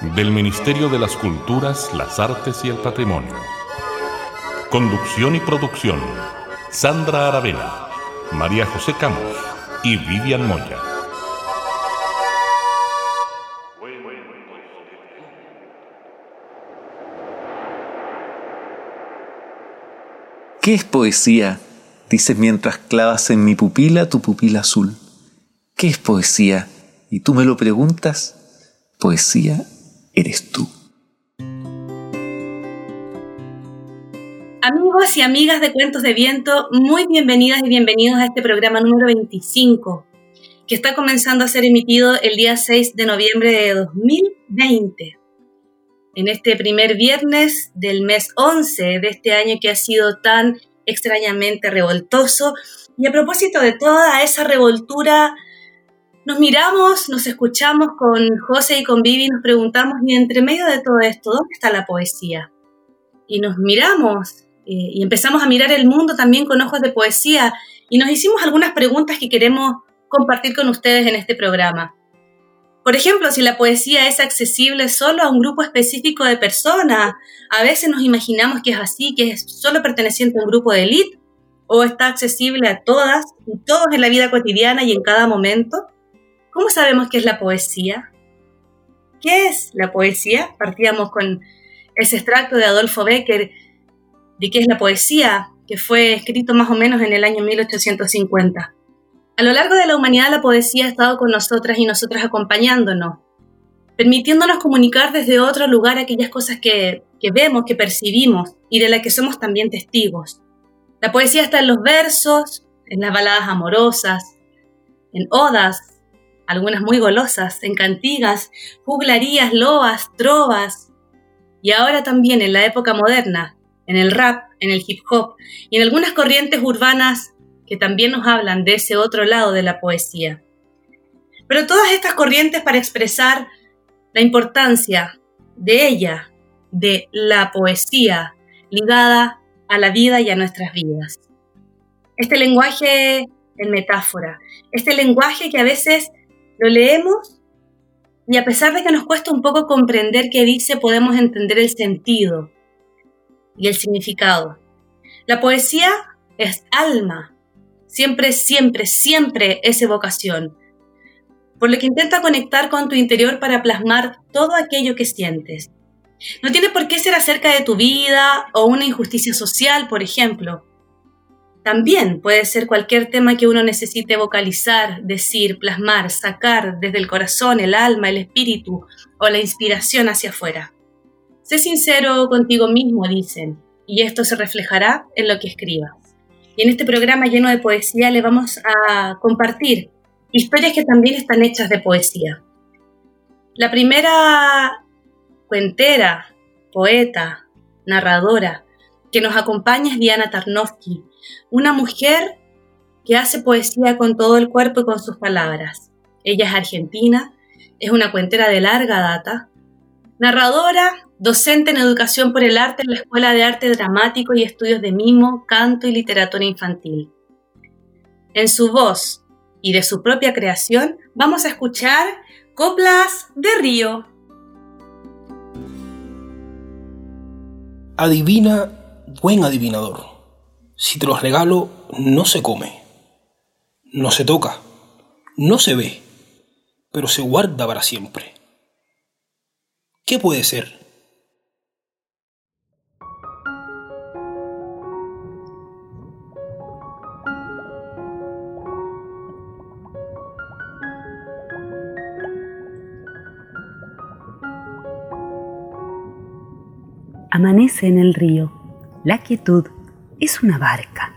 del Ministerio de las Culturas, las Artes y el Patrimonio. Conducción y producción, Sandra Aravena, María José Camos y Vivian Moya. ¿Qué es poesía? Dices mientras clavas en mi pupila tu pupila azul. ¿Qué es poesía? Y tú me lo preguntas. Poesía eres tú. Amigos y amigas de Cuentos de Viento, muy bienvenidas y bienvenidos a este programa número 25, que está comenzando a ser emitido el día 6 de noviembre de 2020. En este primer viernes del mes 11 de este año que ha sido tan extrañamente revoltoso. Y a propósito de toda esa revoltura nos miramos, nos escuchamos con José y con Vivi, nos preguntamos, y entre medio de todo esto, ¿dónde está la poesía? Y nos miramos eh, y empezamos a mirar el mundo también con ojos de poesía y nos hicimos algunas preguntas que queremos compartir con ustedes en este programa. Por ejemplo, si la poesía es accesible solo a un grupo específico de personas, a veces nos imaginamos que es así, que es solo perteneciente a un grupo de élite, o está accesible a todas y todos en la vida cotidiana y en cada momento. ¿Cómo sabemos qué es la poesía? ¿Qué es la poesía? Partíamos con ese extracto de Adolfo Becker de qué es la poesía, que fue escrito más o menos en el año 1850. A lo largo de la humanidad la poesía ha estado con nosotras y nosotras acompañándonos, permitiéndonos comunicar desde otro lugar aquellas cosas que, que vemos, que percibimos y de las que somos también testigos. La poesía está en los versos, en las baladas amorosas, en odas, algunas muy golosas, en cantigas, juglarías, loas, trovas, y ahora también en la época moderna, en el rap, en el hip hop y en algunas corrientes urbanas que también nos hablan de ese otro lado de la poesía. Pero todas estas corrientes para expresar la importancia de ella, de la poesía ligada a la vida y a nuestras vidas. Este lenguaje en metáfora, este lenguaje que a veces lo leemos y a pesar de que nos cuesta un poco comprender qué dice, podemos entender el sentido y el significado. La poesía es alma, siempre, siempre, siempre es evocación, por lo que intenta conectar con tu interior para plasmar todo aquello que sientes. No tiene por qué ser acerca de tu vida o una injusticia social, por ejemplo. También puede ser cualquier tema que uno necesite vocalizar, decir, plasmar, sacar desde el corazón, el alma, el espíritu o la inspiración hacia afuera. Sé sincero contigo mismo, dicen, y esto se reflejará en lo que escribas. Y en este programa lleno de poesía le vamos a compartir historias que también están hechas de poesía. La primera cuentera, poeta, narradora que nos acompaña es Diana Tarnowski, una mujer que hace poesía con todo el cuerpo y con sus palabras. Ella es argentina, es una cuentera de larga data, narradora, docente en educación por el arte en la Escuela de Arte Dramático y Estudios de Mimo, Canto y Literatura Infantil. En su voz y de su propia creación vamos a escuchar Coplas de Río. Adivina, buen adivinador si te los regalo, no se come, no se toca, no se ve, pero se guarda para siempre. ¿Qué puede ser? Amanece en el río. La quietud es una barca,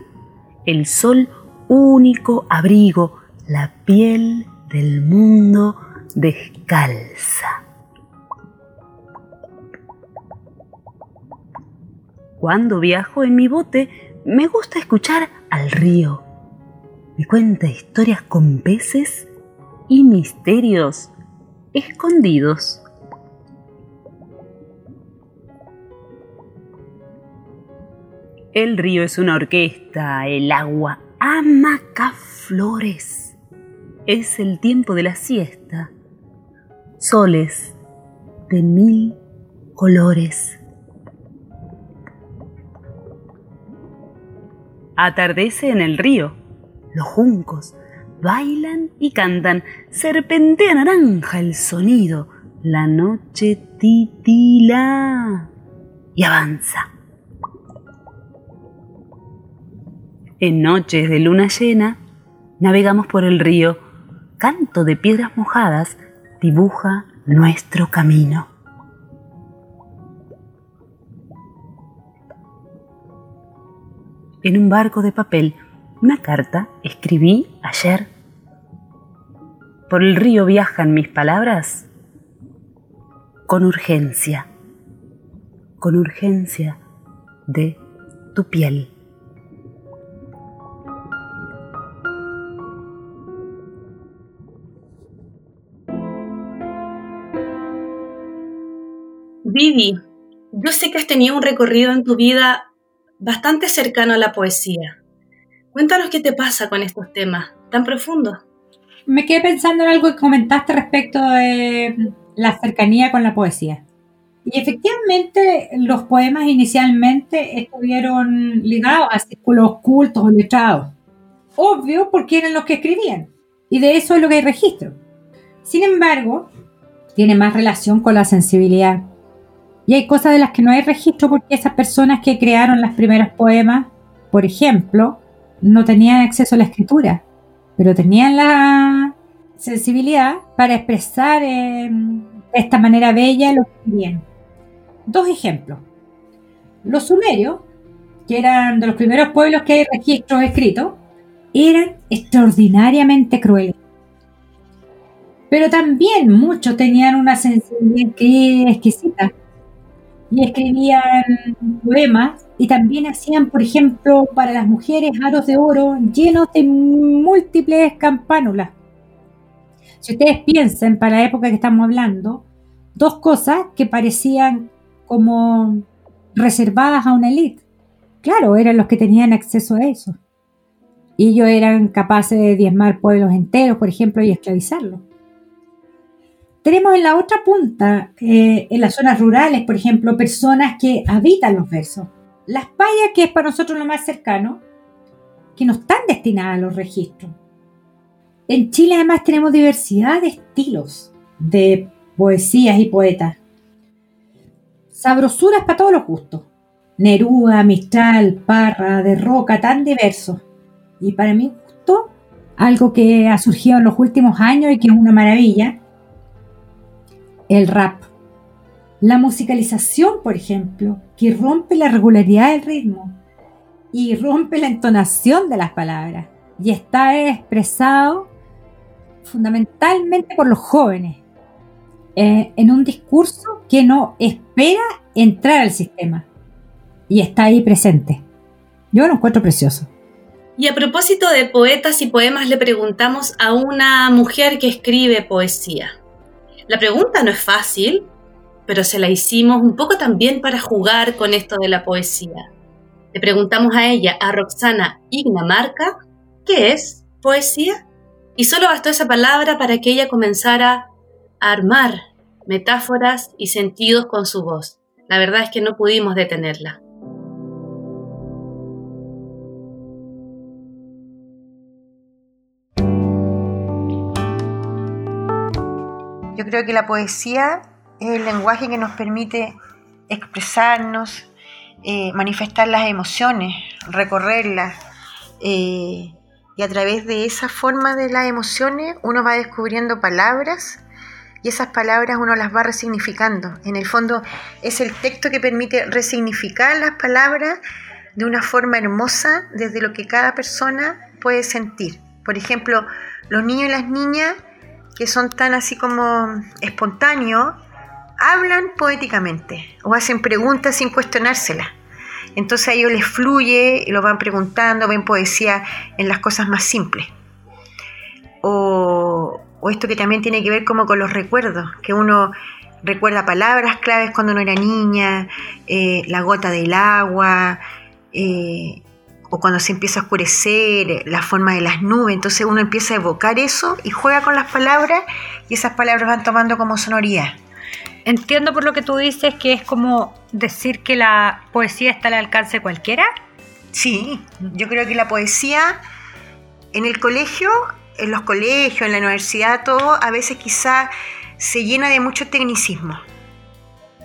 el sol único abrigo, la piel del mundo descalza. Cuando viajo en mi bote, me gusta escuchar al río. Me cuenta historias con peces y misterios escondidos. El río es una orquesta, el agua amaca flores. Es el tiempo de la siesta. Soles de mil colores. Atardece en el río. Los juncos bailan y cantan. Serpentea naranja el sonido. La noche titila y avanza. En noches de luna llena, navegamos por el río. Canto de piedras mojadas dibuja nuestro camino. En un barco de papel, una carta escribí ayer. Por el río viajan mis palabras con urgencia, con urgencia de tu piel. Vivi, yo sé que has tenido un recorrido en tu vida bastante cercano a la poesía. Cuéntanos qué te pasa con estos temas tan profundos. Me quedé pensando en algo que comentaste respecto de la cercanía con la poesía. Y efectivamente los poemas inicialmente estuvieron ligados a círculos cultos o letrados. Obvio porque eran los que escribían. Y de eso es lo que hay registro. Sin embargo, tiene más relación con la sensibilidad y hay cosas de las que no hay registro porque esas personas que crearon los primeros poemas, por ejemplo, no tenían acceso a la escritura, pero tenían la sensibilidad para expresar eh, de esta manera bella lo que querían. Dos ejemplos. Los sumerios, que eran de los primeros pueblos que hay registros escritos, eran extraordinariamente crueles. Pero también muchos tenían una sensibilidad exquisita y escribían poemas y también hacían, por ejemplo, para las mujeres aros de oro llenos de múltiples campánulas. Si ustedes piensan, para la época que estamos hablando, dos cosas que parecían como reservadas a una élite. Claro, eran los que tenían acceso a eso. Y ellos eran capaces de diezmar pueblos enteros, por ejemplo, y esclavizarlos. Tenemos en la otra punta, eh, en las zonas rurales, por ejemplo, personas que habitan los versos. Las payas, que es para nosotros lo más cercano, que no están destinadas a los registros. En Chile además tenemos diversidad de estilos de poesías y poetas. Sabrosuras para todos los gustos. Neruda, Mistral, Parra, de Roca, tan diversos. Y para mi gusto, algo que ha surgido en los últimos años y que es una maravilla, el rap. La musicalización, por ejemplo, que rompe la regularidad del ritmo y rompe la entonación de las palabras y está expresado fundamentalmente por los jóvenes eh, en un discurso que no espera entrar al sistema y está ahí presente. Yo lo encuentro precioso. Y a propósito de poetas y poemas, le preguntamos a una mujer que escribe poesía. La pregunta no es fácil, pero se la hicimos un poco también para jugar con esto de la poesía. Le preguntamos a ella, a Roxana Ignamarca, ¿qué es poesía? Y solo bastó esa palabra para que ella comenzara a armar metáforas y sentidos con su voz. La verdad es que no pudimos detenerla. Creo que la poesía es el lenguaje que nos permite expresarnos, eh, manifestar las emociones, recorrerlas. Eh, y a través de esa forma de las emociones uno va descubriendo palabras y esas palabras uno las va resignificando. En el fondo es el texto que permite resignificar las palabras de una forma hermosa desde lo que cada persona puede sentir. Por ejemplo, los niños y las niñas que son tan así como espontáneos, hablan poéticamente o hacen preguntas sin cuestionárselas. Entonces a ellos les fluye, lo van preguntando, ven poesía en las cosas más simples. O, esto que también tiene que ver como con los recuerdos, que uno recuerda palabras claves cuando uno era niña, eh, la gota del agua, eh, o cuando se empieza a oscurecer, la forma de las nubes, entonces uno empieza a evocar eso y juega con las palabras y esas palabras van tomando como sonoridad. Entiendo por lo que tú dices que es como decir que la poesía está al alcance de cualquiera. Sí, yo creo que la poesía en el colegio, en los colegios, en la universidad, todo, a veces quizá se llena de mucho tecnicismo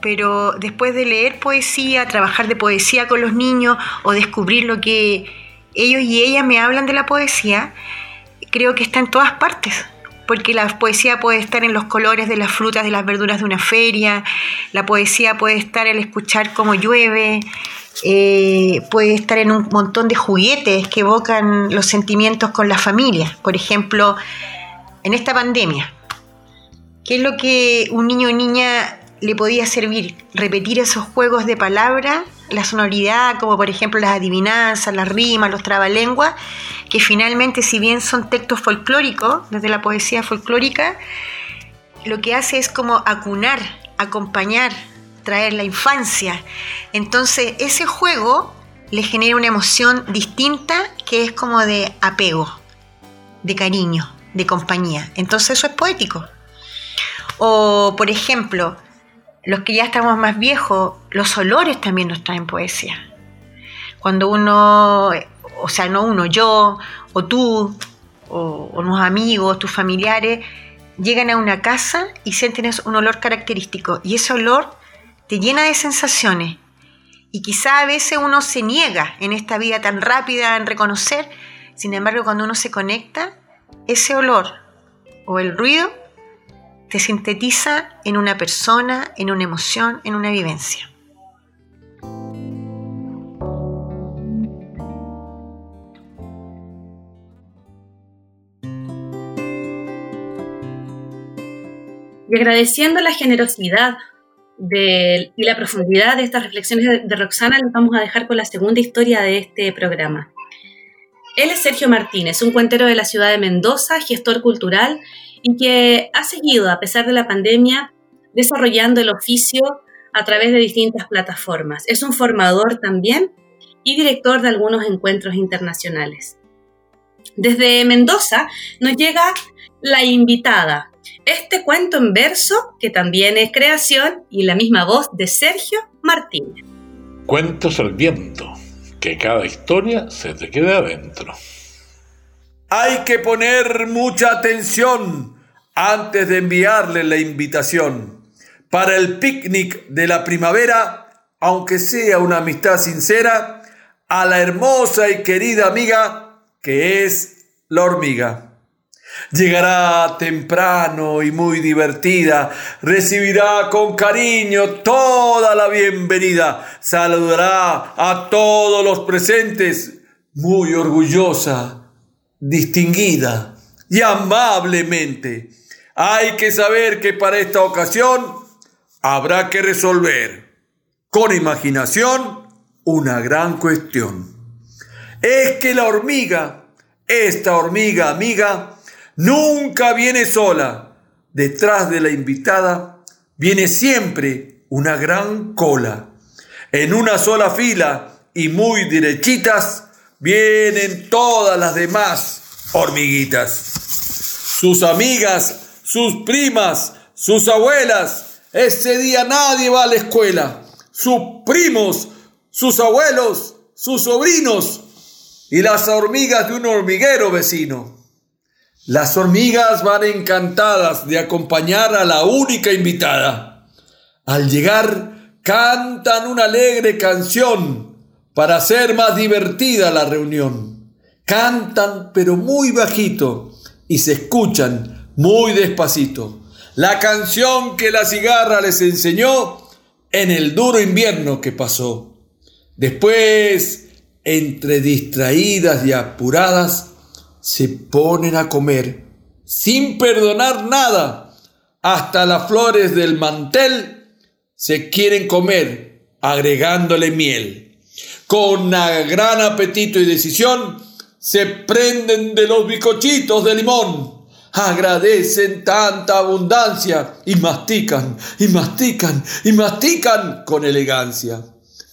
pero después de leer poesía, trabajar de poesía con los niños o descubrir lo que ellos y ellas me hablan de la poesía, creo que está en todas partes. Porque la poesía puede estar en los colores de las frutas, de las verduras de una feria, la poesía puede estar en escuchar cómo llueve, eh, puede estar en un montón de juguetes que evocan los sentimientos con la familia. Por ejemplo, en esta pandemia, ¿qué es lo que un niño o niña le podía servir repetir esos juegos de palabras, la sonoridad, como por ejemplo las adivinanzas, las rimas, los trabalenguas, que finalmente, si bien son textos folclóricos, desde la poesía folclórica, lo que hace es como acunar, acompañar, traer la infancia. Entonces, ese juego le genera una emoción distinta que es como de apego, de cariño, de compañía. Entonces, eso es poético. O, por ejemplo, los que ya estamos más viejos, los olores también nos traen poesía. Cuando uno, o sea, no uno, yo o tú, o, unos amigos, tus familiares, llegan a una casa y sienten un olor característico. Y ese olor te llena de sensaciones. Y quizá a veces uno se niega en esta vida tan rápida en reconocer. Sin embargo, cuando uno se conecta, ese olor o el ruido te sintetiza en una persona, en una emoción, en una vivencia. Y agradeciendo la generosidad y la profundidad de estas reflexiones de, de Roxana, les vamos a dejar con la segunda historia de este programa. Él es Sergio Martínez, un cuentero de la ciudad de Mendoza, gestor cultural y que ha seguido, a pesar de la pandemia, desarrollando el oficio a través de distintas plataformas. Es un formador también y director de algunos encuentros internacionales. Desde Mendoza nos llega La invitada, este cuento en verso que también es creación y la misma voz de Sergio Martínez. Cuentos al viento, que cada historia se te quede adentro. Hay que poner mucha atención antes de enviarle la invitación para el picnic de la primavera, aunque sea una amistad sincera, a la hermosa y querida amiga que es la hormiga. Llegará temprano y muy divertida, recibirá con cariño toda la bienvenida, saludará a todos los presentes, muy orgullosa distinguida y amablemente. Hay que saber que para esta ocasión habrá que resolver con imaginación una gran cuestión. Es que la hormiga, esta hormiga amiga, nunca viene sola. Detrás de la invitada viene siempre una gran cola. En una sola fila y muy derechitas vienen todas las demás hormiguitas. Sus amigas, sus primas, sus abuelas. Ese día nadie va a la escuela. Sus primos, sus abuelos, sus sobrinos y las hormigas de un hormiguero vecino. Las hormigas van encantadas de acompañar a la única invitada. Al llegar, cantan una alegre canción para hacer más divertida la reunión. Cantan pero muy bajito y se escuchan muy despacito. La canción que la cigarra les enseñó en el duro invierno que pasó. Después, entre distraídas y apuradas, se ponen a comer sin perdonar nada. Hasta las flores del mantel se quieren comer agregándole miel. Con gran apetito y decisión, se prenden de los bicochitos de limón. Agradecen tanta abundancia y mastican, y mastican, y mastican con elegancia.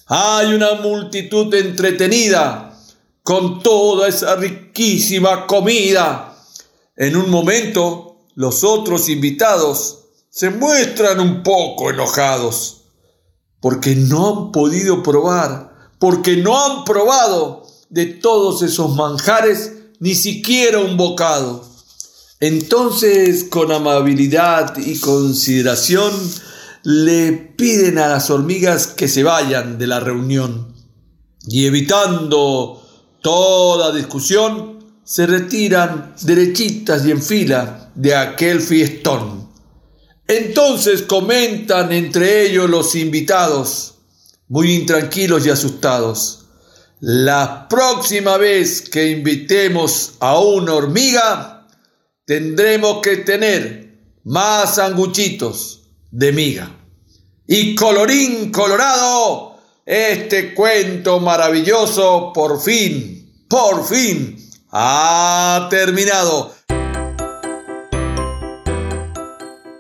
Hay una multitud entretenida con toda esa riquísima comida. En un momento, los otros invitados se muestran un poco enojados porque no han podido probar, porque no han probado de todos esos manjares ni siquiera un bocado. Entonces, con amabilidad y consideración, le piden a las hormigas que se vayan de la reunión y evitando toda discusión, se retiran derechitas y en fila de aquel fiestón. Entonces comentan entre ellos los invitados, muy intranquilos y asustados. La próxima vez que invitemos a una hormiga, tendremos que tener más sanguchitos de miga. Y colorín colorado, este cuento maravilloso por fin, por fin, ha terminado.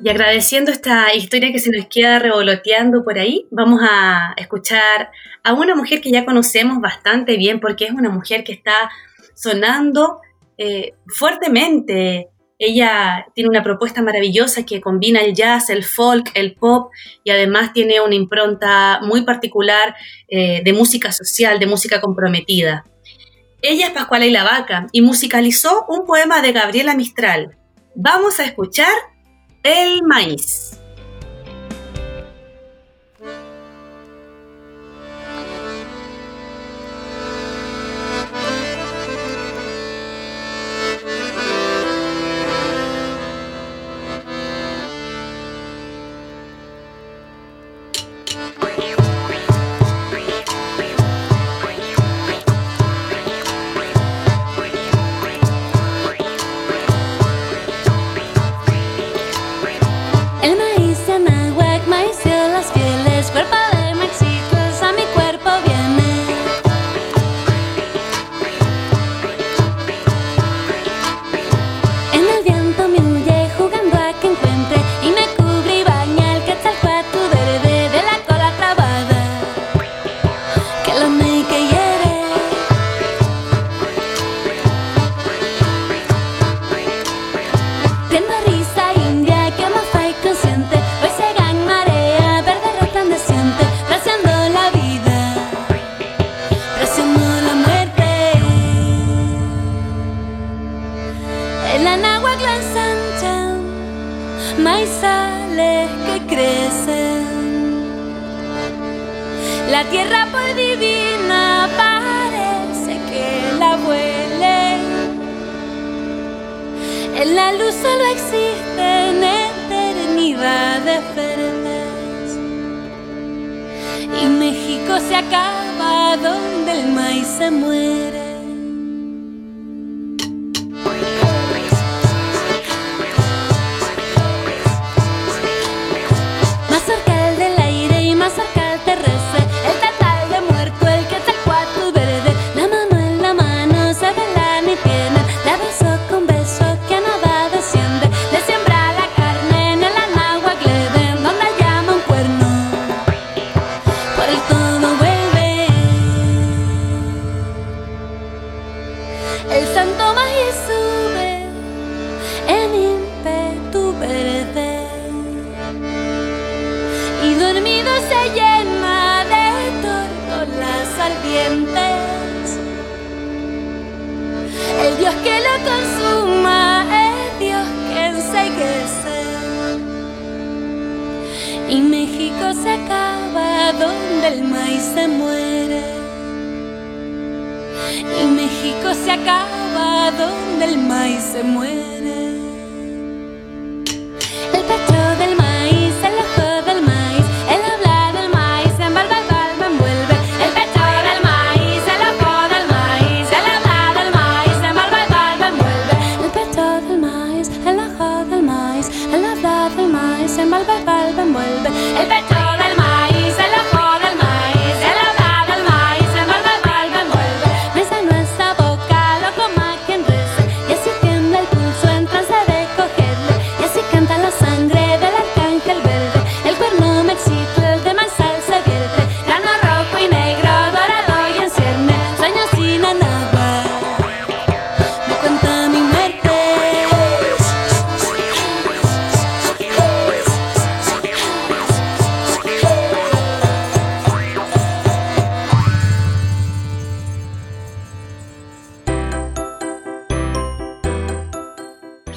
Y agradeciendo esta historia que se nos queda revoloteando por ahí, vamos a escuchar a una mujer que ya conocemos bastante bien porque es una mujer que está sonando eh, fuertemente. Ella tiene una propuesta maravillosa que combina el jazz, el folk, el pop y además tiene una impronta muy particular eh, de música social, de música comprometida. Ella es Pascuala y la Vaca y musicalizó un poema de Gabriela Mistral. Vamos a escuchar el maíz. Envuelve el pecho del maíz, ojo del maíz, el habla del maíz,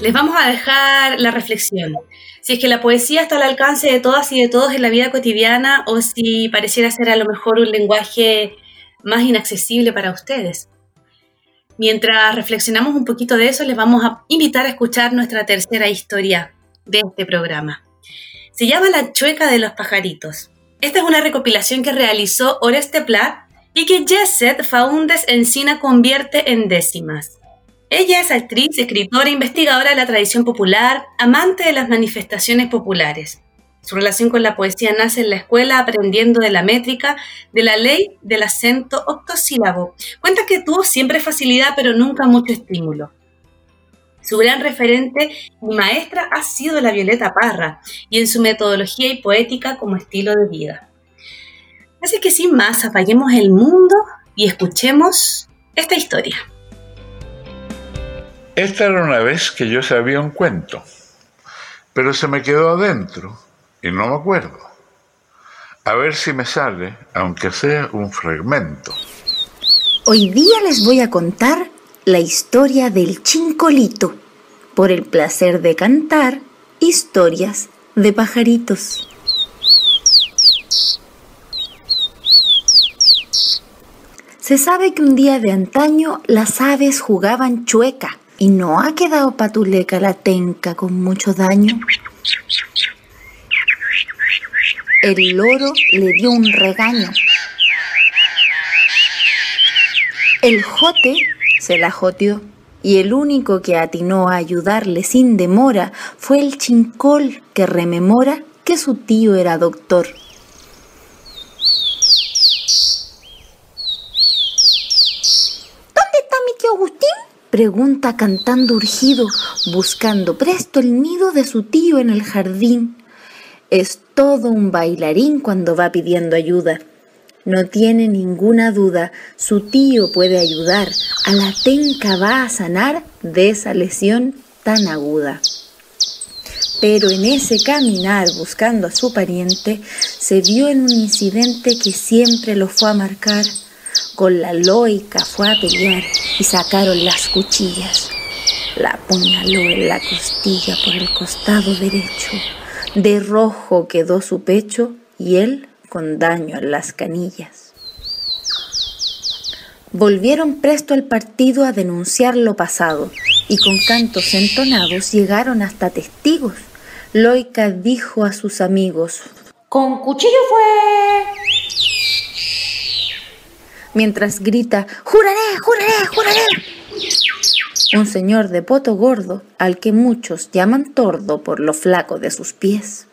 les vamos a dejar la reflexión. Si es que la poesía está al alcance de todas y de todos en la vida cotidiana o si pareciera ser a lo mejor un lenguaje más inaccesible para ustedes. Mientras reflexionamos un poquito de eso, les vamos a invitar a escuchar nuestra tercera historia de este programa. Se llama La Chueca de los Pajaritos. Esta es una recopilación que realizó Oreste Plat y que Jesset Faundes Encina convierte en décimas. Ella es actriz, escritora investigadora de la tradición popular, amante de las manifestaciones populares. Su relación con la poesía nace en la escuela aprendiendo de la métrica, de la ley del acento octosílabo. Cuenta que tuvo siempre facilidad pero nunca mucho estímulo. Su gran referente y maestra ha sido la Violeta Parra y en su metodología y poética como estilo de vida. Así que sin más, apaguemos el mundo y escuchemos esta historia. Esta era una vez que yo sabía un cuento, pero se me quedó adentro y no me acuerdo. A ver si me sale, aunque sea un fragmento. Hoy día les voy a contar la historia del chincolito, por el placer de cantar historias de pajaritos. Se sabe que un día de antaño las aves jugaban chueca y no ha quedado patuleca la tenca con mucho daño. El loro le dio un regaño. El jote se la joteó y el único que atinó a ayudarle sin demora fue el chincol que rememora que su tío era doctor. ¿Dónde está mi tío Agustín? Pregunta cantando urgido, buscando presto el nido de su tío en el jardín. Es todo un bailarín cuando va pidiendo ayuda. No tiene ninguna duda, su tío puede ayudar. A la tenca va a sanar de esa lesión tan aguda. Pero en ese caminar buscando a su pariente, se vio en un incidente que siempre lo fue a marcar con la loica fue a pelear y sacaron las cuchillas. La apuñaló en la costilla por el costado derecho. De rojo quedó su pecho y él con daño en las canillas. Volvieron presto al partido a denunciar lo pasado y con cantos entonados llegaron hasta testigos. Loica dijo a sus amigos, Con cuchillo fue mientras grita ¡Juraré, juraré, juraré! Un señor de poto gordo al que muchos llaman tordo por lo flaco de sus pies.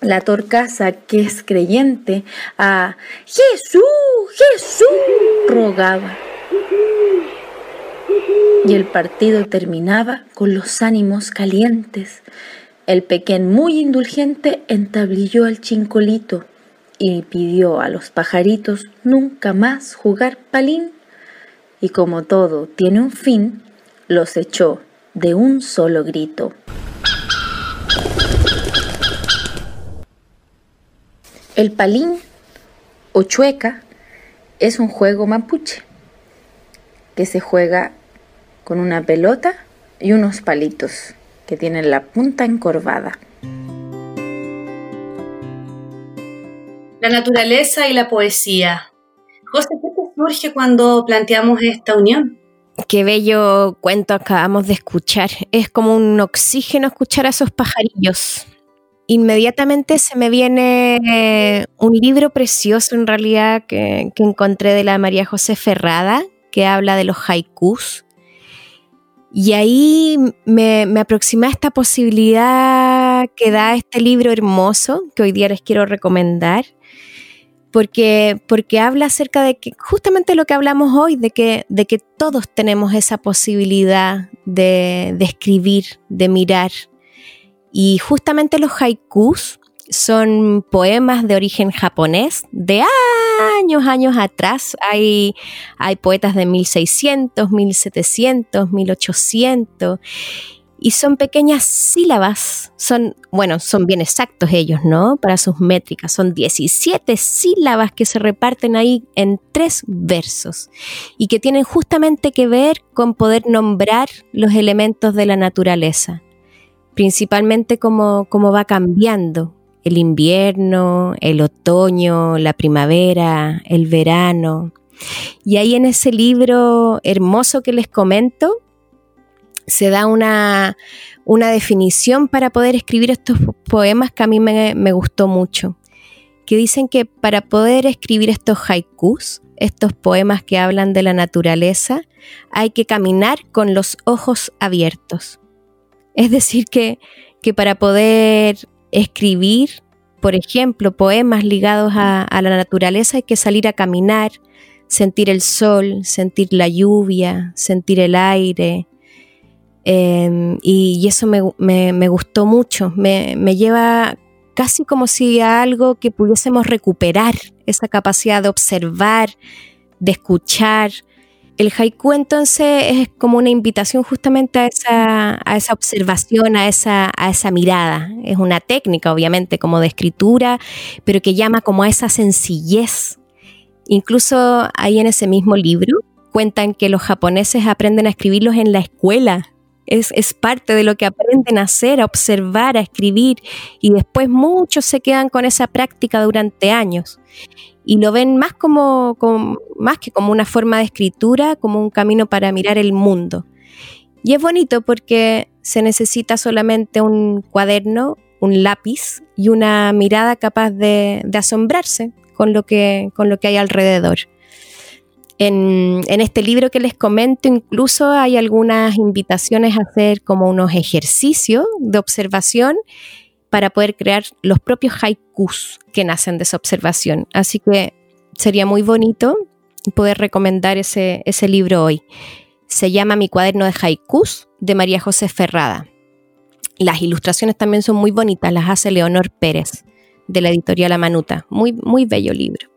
La torcaza, que es creyente, a Jesús, Jesús, rogaba. Y el partido terminaba con los ánimos calientes. El pequeñ muy indulgente entablilló al chincolito y pidió a los pajaritos nunca más jugar palín, y como todo tiene un fin, los echó de un solo grito. El palín o chueca es un juego mapuche que se juega con una pelota y unos palitos que tienen la punta encorvada. La naturaleza y la poesía. José, ¿qué te surge cuando planteamos esta unión? Qué bello cuento acabamos de escuchar. Es como un oxígeno escuchar a esos pajarillos. Inmediatamente se me viene eh, un libro precioso en realidad que, encontré de la María José Ferrada, que habla de los haikus. Y ahí me, me aproxima esta posibilidad que da este libro hermoso que hoy día les quiero recomendar, porque, porque habla acerca de que justamente lo que hablamos hoy, de que, de que todos tenemos esa posibilidad de, de escribir, de mirar. Y justamente los haikus son poemas de origen japonés de años, años atrás. Hay, hay poetas de 1600, 1700, 1800 y son pequeñas sílabas, son, bueno, son bien exactos ellos, ¿no? Para sus métricas, son 17 sílabas que se reparten ahí en tres versos y que tienen justamente que ver con poder nombrar los elementos de la naturaleza, principalmente cómo, cómo va cambiando el invierno, el otoño, la primavera, el verano. Y ahí en ese libro hermoso que les comento, se da una, definición para poder escribir estos poemas que a mí me, me gustó mucho, que dicen que para poder escribir estos haikus, estos poemas que hablan de la naturaleza, hay que caminar con los ojos abiertos. Es decir, que, que para poder escribir, por ejemplo, poemas ligados a, a, la naturaleza, hay que salir a caminar, sentir el sol, sentir la lluvia, sentir el aire, Em, y, eso me, gustó mucho, me, lleva casi como si a algo que pudiésemos recuperar, esa capacidad de observar, de escuchar. El haiku entonces es como una invitación justamente a esa, a esa observación, a esa, a esa mirada. Es una técnica, obviamente, como de escritura, pero que llama como a esa sencillez. Incluso ahí en ese mismo libro cuentan que los japoneses aprenden a escribirlos en la escuela, es, parte de lo que aprenden a hacer, a observar, a escribir, y después muchos se quedan con esa práctica durante años y lo ven más como, más que como una forma de escritura, como un camino para mirar el mundo. Y es bonito porque se necesita solamente un cuaderno, un lápiz y una mirada capaz de, de asombrarse con lo, que, con lo que hay alrededor. En, este libro que les comento incluso hay algunas invitaciones a hacer como unos ejercicios de observación para poder crear los propios haikus que nacen de esa observación. Así que sería muy bonito poder recomendar ese, ese libro hoy. Se llama Mi cuaderno de haikus de María José Ferrada. Las ilustraciones también son muy bonitas, las hace Leonor Pérez de la editorial Amanuta. Muy, muy bello libro.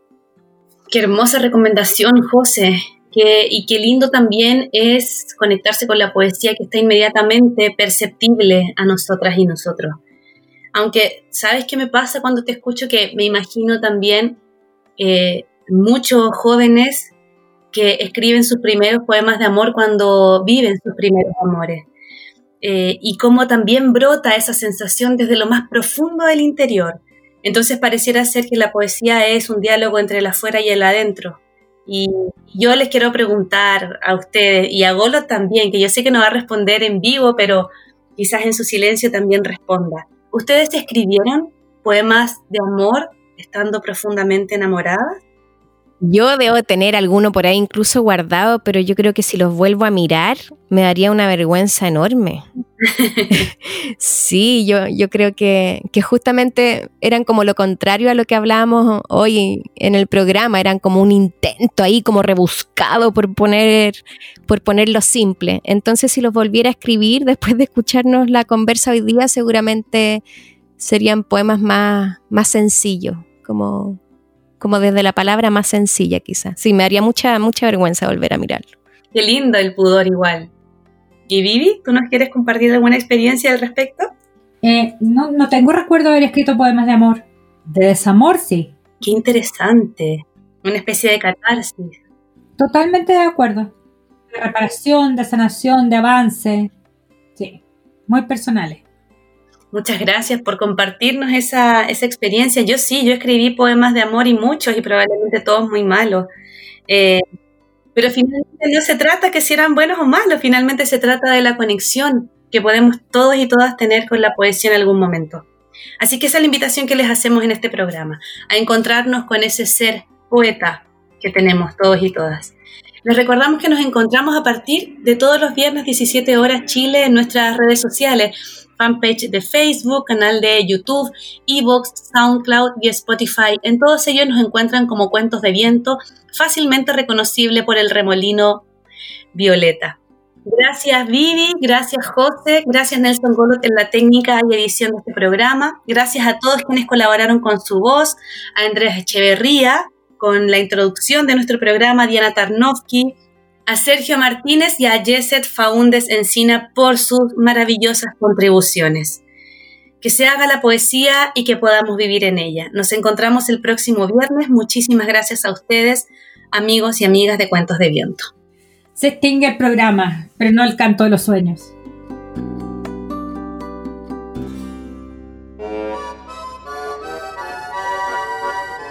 Qué hermosa recomendación, José. y qué lindo también es conectarse con la poesía que está inmediatamente perceptible a nosotras y nosotros. Aunque, ¿sabes qué me pasa cuando te escucho? Que me imagino también eh, muchos jóvenes que escriben sus primeros poemas de amor cuando viven sus primeros amores. Eh, y cómo también brota esa sensación desde lo más profundo del interior. Entonces pareciera ser que la poesía es un diálogo entre el afuera y el adentro. Y yo les quiero preguntar a ustedes y a Golo también, que yo sé que no va a responder en vivo, pero quizás en su silencio también responda. ¿Ustedes escribieron poemas de amor estando profundamente enamoradas? Yo debo tener alguno por ahí incluso guardado, pero yo creo que si los vuelvo a mirar me daría una vergüenza enorme. sí, yo, yo creo que, que, justamente eran como lo contrario a lo que hablábamos hoy en el programa, eran como un intento ahí como rebuscado por poner, por ponerlo simple. Entonces si los volviera a escribir después de escucharnos la conversa hoy día, seguramente serían poemas más, más sencillos, como como desde la palabra más sencilla quizás. Sí, me haría mucha, mucha vergüenza volver a mirarlo. Qué lindo el pudor igual. ¿Y Vivi, tú nos quieres compartir alguna experiencia al respecto? Eh, no, no tengo recuerdo de haber escrito poemas de amor. De desamor, sí. Qué interesante. Una especie de catarsis. Totalmente de acuerdo. De reparación, de sanación, de avance. Sí, muy personales. Muchas gracias por compartirnos esa, esa, experiencia. Yo sí, yo escribí poemas de amor y muchos y probablemente todos muy malos. Eh, pero finalmente no se trata que si eran buenos o malos, finalmente se trata de la conexión que podemos todos y todas tener con la poesía en algún momento. Así que esa es la invitación que les hacemos en este programa, a encontrarnos con ese ser poeta que tenemos todos y todas. Les recordamos que nos encontramos a partir de todos los viernes 17 horas Chile en nuestras redes sociales fanpage de Facebook, canal de YouTube, Evox, SoundCloud y Spotify. En todos ellos nos encuentran como cuentos de viento, fácilmente reconocible por el remolino violeta. Gracias Vivi, gracias José, gracias Nelson Golot en la técnica y edición de este programa. Gracias a todos quienes colaboraron con su voz, a Andrés Echeverría con la introducción de nuestro programa, Diana Tarnovsky, a Sergio Martínez y a Jesset Faúndes Encina por sus maravillosas contribuciones. Que se haga la poesía y que podamos vivir en ella. Nos encontramos el próximo viernes. Muchísimas gracias a ustedes, amigos y amigas de Cuentos de Viento. Se extingue el programa, pero no el canto de los sueños.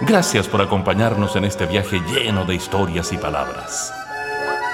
Gracias por acompañarnos en este viaje lleno de historias y palabras.